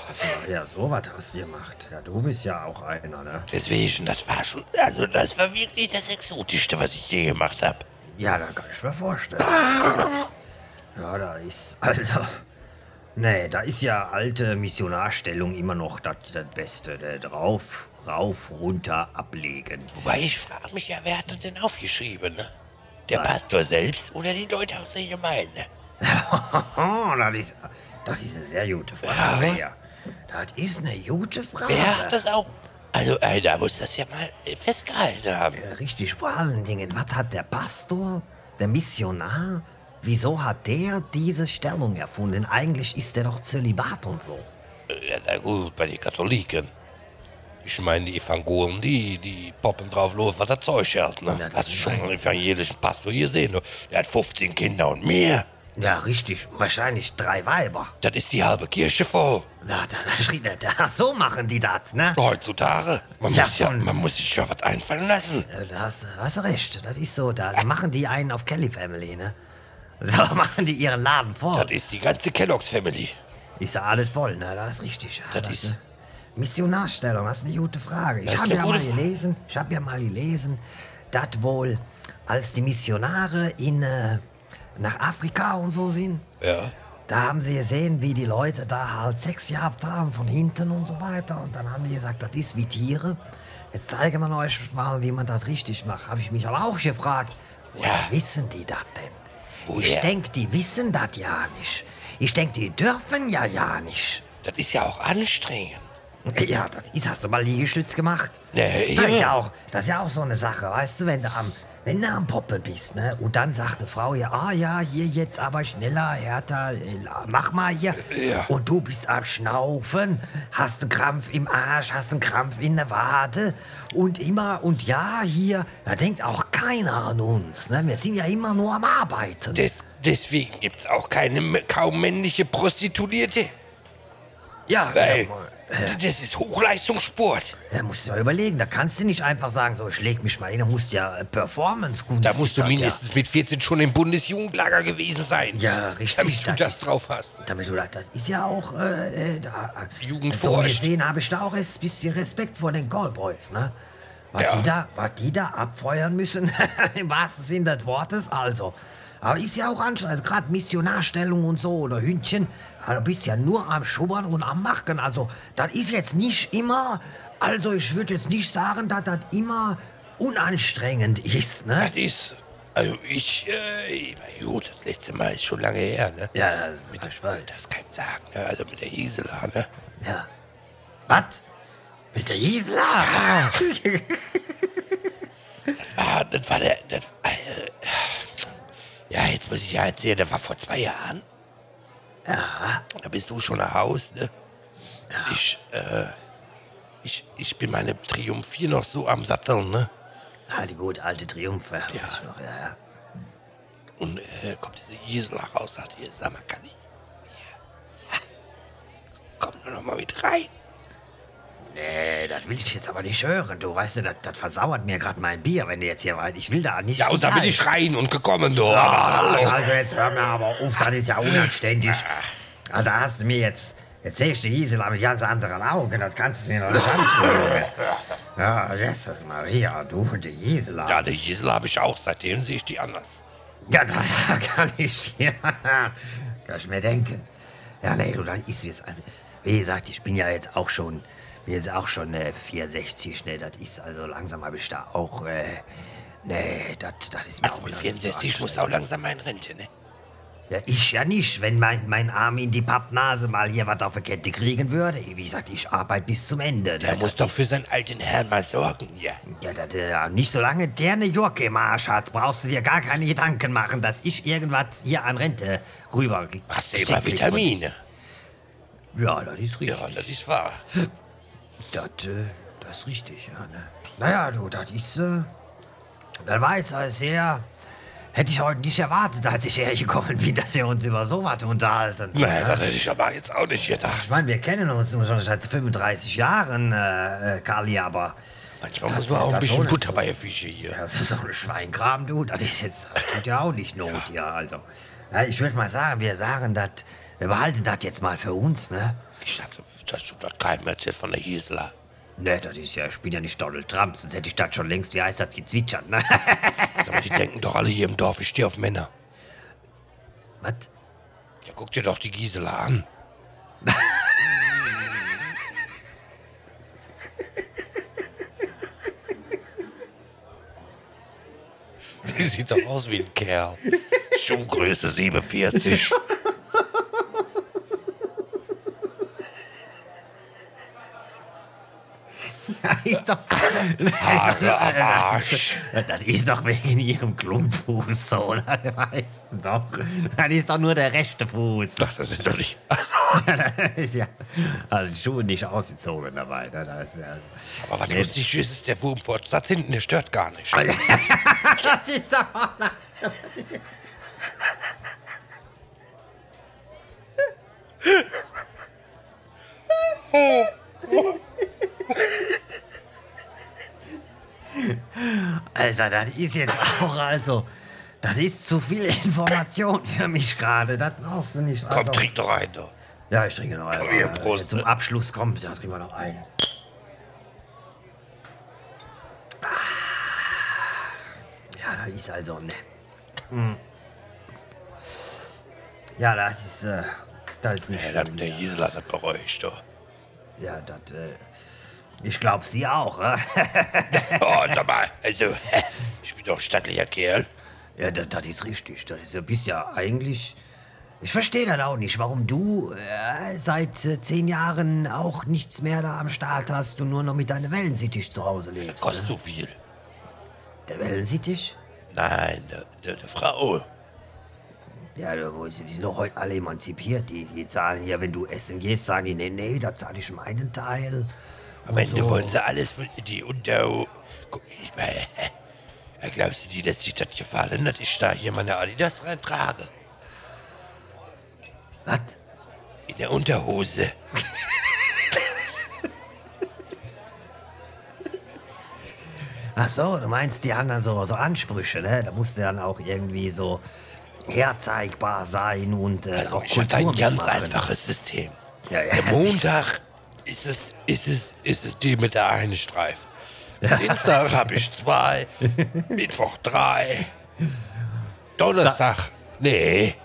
Ja, so was hast du gemacht. Ja, du bist ja auch einer, ne? deswegen, das war schon, also das war wirklich das Exotischste, was ich je gemacht habe. Ja, da kann ich mir vorstellen. Ja, da ist. (laughs) Alter. Nee, da ist ja alte Missionarstellung immer noch das, das Beste. Ne? Drauf, rauf, runter, ablegen. Wobei ich frage mich ja, wer hat das denn aufgeschrieben, ne? Der Pastor selbst oder die Leute aus der Gemeinde? (laughs) Das ist, das ist eine sehr gute Frage. Ja. Das ist eine gute Frage. Wer hat das auch? Also, ey, da muss das ja mal äh, festgehalten haben. Ja, Richtig, vor allen Dingen, was hat der Pastor, der Missionar, wieso hat der diese Stellung erfunden? Eigentlich ist er doch Zölibat und so. Ja, na gut, bei den Katholiken. Ich meine, die Evangolen, die, die poppen drauf los, was das Zeug hält, ne? Ja, das Hast du ist schon ein- einen evangelischen Pastor hier sehen? du? Der hat 15 Kinder und mehr. Ja, richtig, wahrscheinlich drei Weiber. Das ist die halbe Kirche voll. Na, da (laughs) schrie der, da, so machen die das, ne? Heutzutage. Man, Ja, muss, ja, man muss sich ja was einfallen lassen. Ja, Da hast, hast du recht, das ist so. Da machen die einen auf Kelly Family, ne? So (laughs) machen die ihren Laden voll. Das ist die ganze Kellogg's Family. Ist ja alles voll, ne? Das ist richtig. Ja, Das ist- eine Missionarstellung, das ist eine gute Frage. Das Ich habe ja mal gelesen, ich habe ja mal gelesen, dass wohl, als die Missionare in, äh, nach Afrika und so sind, Ja. da haben sie gesehen, wie die Leute da halt Sex gehabt haben von hinten und so weiter. Und dann haben die gesagt, das ist wie Tiere. Jetzt zeigen wir euch mal, wie man das richtig macht. Habe ich mich aber auch gefragt, woher Ja. wissen die das denn? Ich Woher? denke, die wissen das ja nicht. Ich denke, die dürfen ja ja nicht. Das ist ja auch anstrengend. (laughs) Ja, das ist, hast du mal Liegestütz gemacht? Nee, das, ist ja. ja auch, das ist ja auch so eine Sache, weißt du, wenn du am, wenn du am Poppen bist, ne? Und dann sagt die Frau ja, ah ja, hier jetzt aber schneller, härter, äh, mach mal hier. Ja. Und du bist am Schnaufen, hast einen Krampf im Arsch, hast einen Krampf in der Wade und immer, und ja, hier, da denkt auch keiner an uns, ne? Wir sind ja immer nur am Arbeiten. Des, deswegen gibt's auch keine kaum männliche Prostituierte. ja, Weil ja, Das ist Hochleistungssport. Da musst du mal überlegen, da kannst du nicht einfach sagen, so, ich leg mich mal hin, da musst du ja äh, Performance gut. Da musst du mindestens mit 14 schon im Bundesjugendlager gewesen sein. Ja, richtig. Damit du das ist- drauf hast. Damit du das, das ist ja auch, äh, äh, da, äh. So gesehen habe ich da auch ein bisschen Respekt vor den Callboys, ne? Was, Ja. die da, was die da abfeuern müssen, (laughs) im wahrsten Sinne des Wortes, also. Aber ist ja auch anstrengend, also gerade Missionarstellung und so oder Hündchen, aber du bist ja nur am Schubbern und am Machen, also das ist jetzt nicht immer, also ich würde jetzt nicht sagen, dass das immer unanstrengend ist, ne? Das ist. Also ich, äh, gut, das letzte Mal ist schon lange her, ne? Ja, das, ich Das weiß. kann ich sagen, ne? Also mit der Gisela, ne? Ja. Was? Mit der Gisela? Ah, das war der. Das, äh, ja, jetzt muss ich ja erzählen, das war vor zwei Jahren. Ja. Da bist du schon nach Haus, ne? Ich, äh, ich, ich bin meine Triumph 4 noch so am Satteln, ne? Ah, die gute alte Triumph, ja. Ja. ich Noch, ja, ja. Und äh, kommt diese Gisela raus, sagt ihr, sag mal, kann ich? Hier. Komm nur noch mal mit rein. Nee, das will ich jetzt aber nicht hören. Du weißt das, das versauert mir gerade mein Bier, wenn du jetzt hier rein. Ich will da nicht. Ja, und da bin ich rein und gekommen, du. Aber hallo. Also jetzt hör mir aber auf, das ist ja unanständig. Also hast du mir jetzt. Jetzt sehe ich die Gisela mit ganz anderen Augen, das kannst du mir noch nicht antun. (laughs) Ja, lass das mal hier, du und die Gisela. Ja, die Gisela habe ich auch, seitdem sehe ich die anders. Ja, da (laughs) kann ich, ja, (laughs) kann ich mir denken. Ja, nee, du, das ist jetzt, also, wie gesagt, ich bin ja jetzt auch schon, bin jetzt auch schon äh, 64, ne, das ist, also langsam habe ich da auch, äh, nee, das, ist mir Also auch mit langsam zu 64 muss auch langsam mal in Rente, ne? Ja, ich ja nicht, wenn mein, mein Arm in die Pappnase mal hier was auf die Kette kriegen würde. Wie gesagt, ich arbeite bis zum Ende. Der Das muss doch für seinen alten Herrn mal sorgen, ja. Ja, das, äh, nicht solange der eine Jurke im Arsch hat, brauchst du dir gar keine Gedanken machen, dass ich irgendwas hier an Rente rüber Hast du immer. Vitamine? Ja, das ist richtig. Ja, das ist wahr. Das, äh, das ist richtig, ja, ne? Naja, du, das ist, äh, das war jetzt sehr, hätte ich heute nicht erwartet, als ich hergekommen bin, (laughs) dass wir uns über sowas unterhalten. Naja, ja? das hätte ich aber jetzt auch nicht gedacht. Ich meine, wir kennen uns schon seit 35 Jahren, äh, äh, Kali, aber Manchmal Das- muss man auch ein bisschen Butter bei der Fische hier. das ist so ein Schweinkram, du. Das ist jetzt, das tut ja auch nicht Not, ja, also. Ja, ich würde mal sagen, wir sagen das, wir behalten das jetzt mal für uns, ne? Ich sagte, dass du das keinem erzählt von der Gisela. Ne, das ist ja, ich bin ja nicht Donald Trump, sonst hätte ich das schon längst, wie heißt das, gezwitschert, ne? (laughs) Sag mal, die denken doch alle hier im Dorf, ich stehe auf Männer. Was? Ja, guck dir doch die Gisela an. (laughs) Die sieht doch aus wie ein Kerl. Schuhgröße 47. (laughs) ist doch, (laughs) am Arsch. das ist doch wegen ihrem Klumpfuß so, (laughs) oder? Weißt du doch. Das ist doch nur der rechte Fuß. Ach, das ist doch nicht. Also, Das ist ja, also die Schuhe nicht ausgezogen dabei. ne? Das ist ja, aber was lustig ist, ist der Wurm Satz hinten, der stört gar nicht. das ist doch... Alter, das ist jetzt auch also. Das ist zu viel Information für mich gerade. Das brauchst du nicht. Komm, Also, trink doch ein, doch. ja, ich trinke noch einen. Komm hier, Äh, Prost, Zum? Abschluss kommt, ja, trinken wir noch einen. Ah. Ja, das ist also, ne. Hm. Ja, das ist, äh, das ist nicht Ja, schön. der Gisela, das bereue ich doch. Ja, das, äh, ich glaub, sie auch, äh? (laughs) Oh, sag mal, also, (laughs) ich bin doch ein stattlicher Kerl. Ja, das, das ist richtig. Das ist, du bist ja eigentlich. Ich verstehe das auch nicht, warum du äh, seit äh, zehn Jahren auch nichts mehr da am Start hast und nur noch mit deinem Wellensittich zu Hause lebst. Kostet Ne? so viel. Der Wellensittich? Nein, der, der, der Frau. Ja, die sind doch heute alle emanzipiert. Die, die zahlen hier, wenn du essen gehst, sagen die, nee, nee, da zahle ich meinen Teil. Moment, Ende so. wollen sie alles von die unter. Guck, ich mal. glaubst du, die lässt sich das gefallen, dass ich da hier meine Adidas reintrage? Was? In der Unterhose. Ach so, du meinst, die haben dann so, so Ansprüche, ne? Da musst du dann auch irgendwie so herzeigbar sein und äh, also auch ich Kultur ein ganz machen. einfaches System. Ja, ja. Der Montag ist es, ist es, ist es die mit der einen Streife. Dienstag habe ich zwei, (laughs) Mittwoch drei, Donnerstag, nee,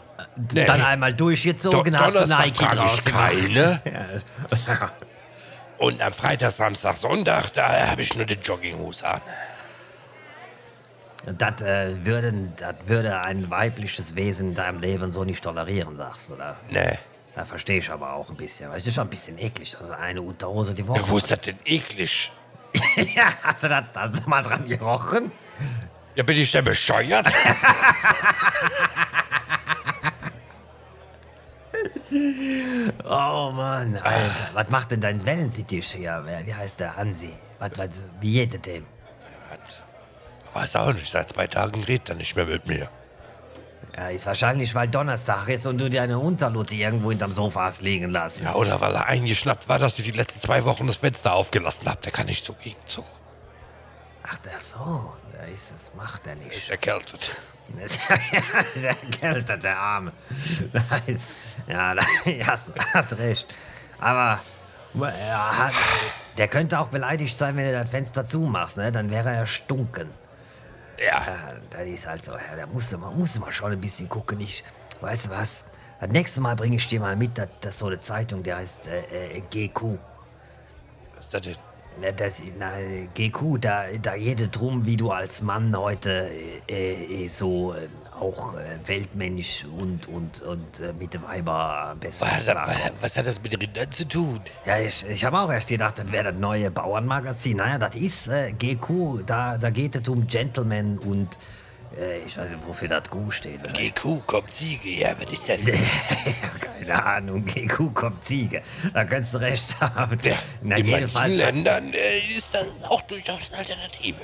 nee. Dann einmal durchgezogen, Do- hast du Donnerstag Nike draus keine. (laughs) Ja. Und am Freitag, Samstag, Sonntag, da habe ich nur die Jogginghose an. Das, äh, würde, das würde ein weibliches Wesen in deinem Leben so nicht tolerieren, sagst du, oder? Nee. Da verstehe ich aber auch ein bisschen. Das ist schon ein bisschen eklig, also eine Unterhose die Woche. Wo ist das denn eklig? (laughs) ja, hast du, das, hast du mal dran gerochen? Ja, bin ich denn bescheuert? (laughs) Oh Mann, Alter. Was macht denn dein Wellensittich hier? Wie heißt der? Hansi? Was, was, wie geht es dem? Weiß auch nicht, seit zwei Tagen redet er nicht mehr mit mir. Ja, ist wahrscheinlich, weil Donnerstag ist und du dir eine Unterlutte irgendwo hinterm Sofa hast liegen lassen. Ja, oder weil er eingeschnappt war, dass ich die letzten zwei Wochen das Fenster aufgelassen habe. Der kann nicht so Gegenzug. Ach, der so. Der ist es, macht er nicht. Ist erkältet. (laughs) Ist der erkältet, der Arme. (laughs) Ja, da (laughs) hast, hast recht. Aber er hat, der könnte auch beleidigt sein, wenn du das Fenster zumachst, ne? Dann wäre er stunken. Ja. Ja, das ist halt so. Ja, da musst du mal, musst du mal schon ein bisschen gucken. Ich, weißt du was? Das nächste Mal bringe ich dir mal mit, das, das so eine Zeitung, der heißt äh, äh, GQ. Was ist das denn? Na, das, na, GQ, da, da geht es drum, wie du als Mann heute äh, äh, so äh, auch äh, weltmännisch und, und, und äh, mit dem Weiber am besten Was, was, hat das mit Rindern zu tun? Ja, ich, ich habe auch erst gedacht, das wäre das neue Bauernmagazin. Naja, das ist äh, GQ, da, da geht es um Gentlemen und äh, ich weiß nicht, wofür das Q steht. GQ, kommt Ziege. Ja, was ist das? (laughs) Keine Ahnung, GQ kommt Ziege. Da könntest du recht haben. Ja, Na, in manchen Ländern äh, ist das auch durchaus eine Alternative.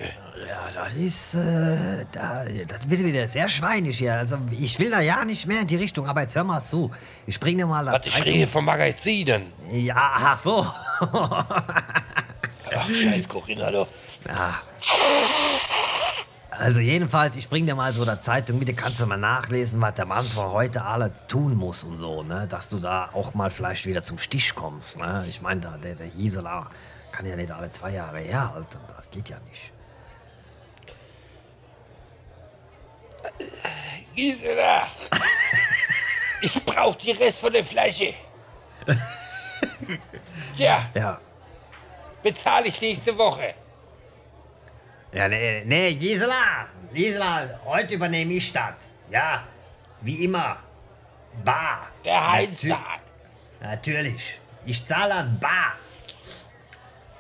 Ja, das ist, äh, da, das wird wieder sehr schweinig hier. Also, ich will da ja nicht mehr in die Richtung, aber jetzt hör mal zu. Ich dir mal Was das ich rede von Magazinen. Ja, ach so. Ach, scheiß Corinna, du. (laughs) ja. Also jedenfalls, ich bring dir mal so eine Zeitung mit, kannst du mal nachlesen, was der Mann von heute alles tun muss und so, ne? Dass du da auch mal vielleicht wieder zum Stich kommst, ne? Ich meine, da, der, der Gisela kann ja nicht alle zwei Jahre herhalten, das geht ja nicht. Gisela! (laughs) ich brauch die Rest von der Flasche. (laughs) Tja, Ja. bezahle ich nächste Woche. Ja, nee, nee, Gisela, Gisela, heute übernehme ich das. Ja, wie immer. Bar. Der sagt. Natürlich. Ich zahle an bar.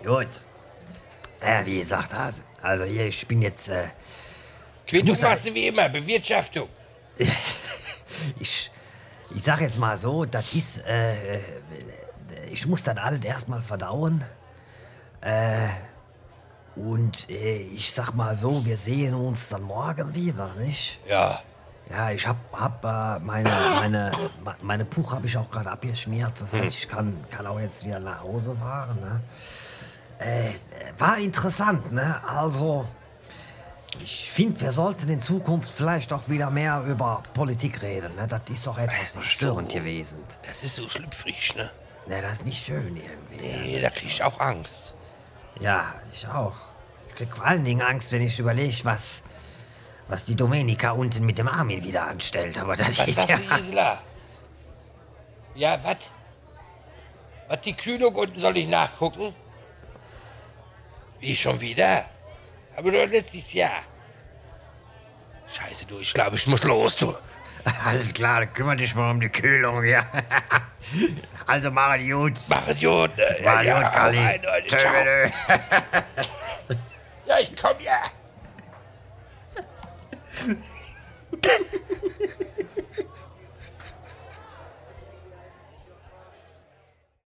Gut. Ja, wie gesagt, Hase. Also hier, ich bin jetzt, äh, Quittung machst du wie immer, Bewirtschaftung. (laughs) ich, ich sag jetzt mal so, das ist, äh, äh, ich muss das alles erstmal verdauen. Äh, und äh, ich sag mal so, wir sehen uns dann morgen wieder, nicht? Ja, Ja, ich hab, hab äh, meine, meine, me- meine Puch habe ich auch gerade abgeschmiert. Das heißt, ich kann, kann auch jetzt wieder nach Hause fahren. Ne? Äh, war interessant, ne? Also, ich finde, wir sollten in Zukunft vielleicht auch wieder mehr über Politik reden. Ne? Das ist doch etwas verstörend gewesen. das ist so schlüpfrig, ne? Ne, das ist nicht schön irgendwie. ne? Nee, da krieg ich auch Angst. Ja, ich auch. Ich krieg vor allen Dingen Angst, wenn ich überlege, was, was die Domenica unten mit dem Armin wieder anstellt. Aber das Was ist sagst ja... Ja, was? Was die Kühlung unten soll ich nachgucken? Wie schon wieder? Aber doch letztes Jahr. Scheiße, du, ich glaube, ich muss los, du. (laughs) Alles klar, kümmere dich mal um die Kühlung, ja. (laughs) also mach es gut. Mach es gut. ne? Mach ja, gut, Ciao. tschö. (laughs) Ja, ich komm ja. (laughs)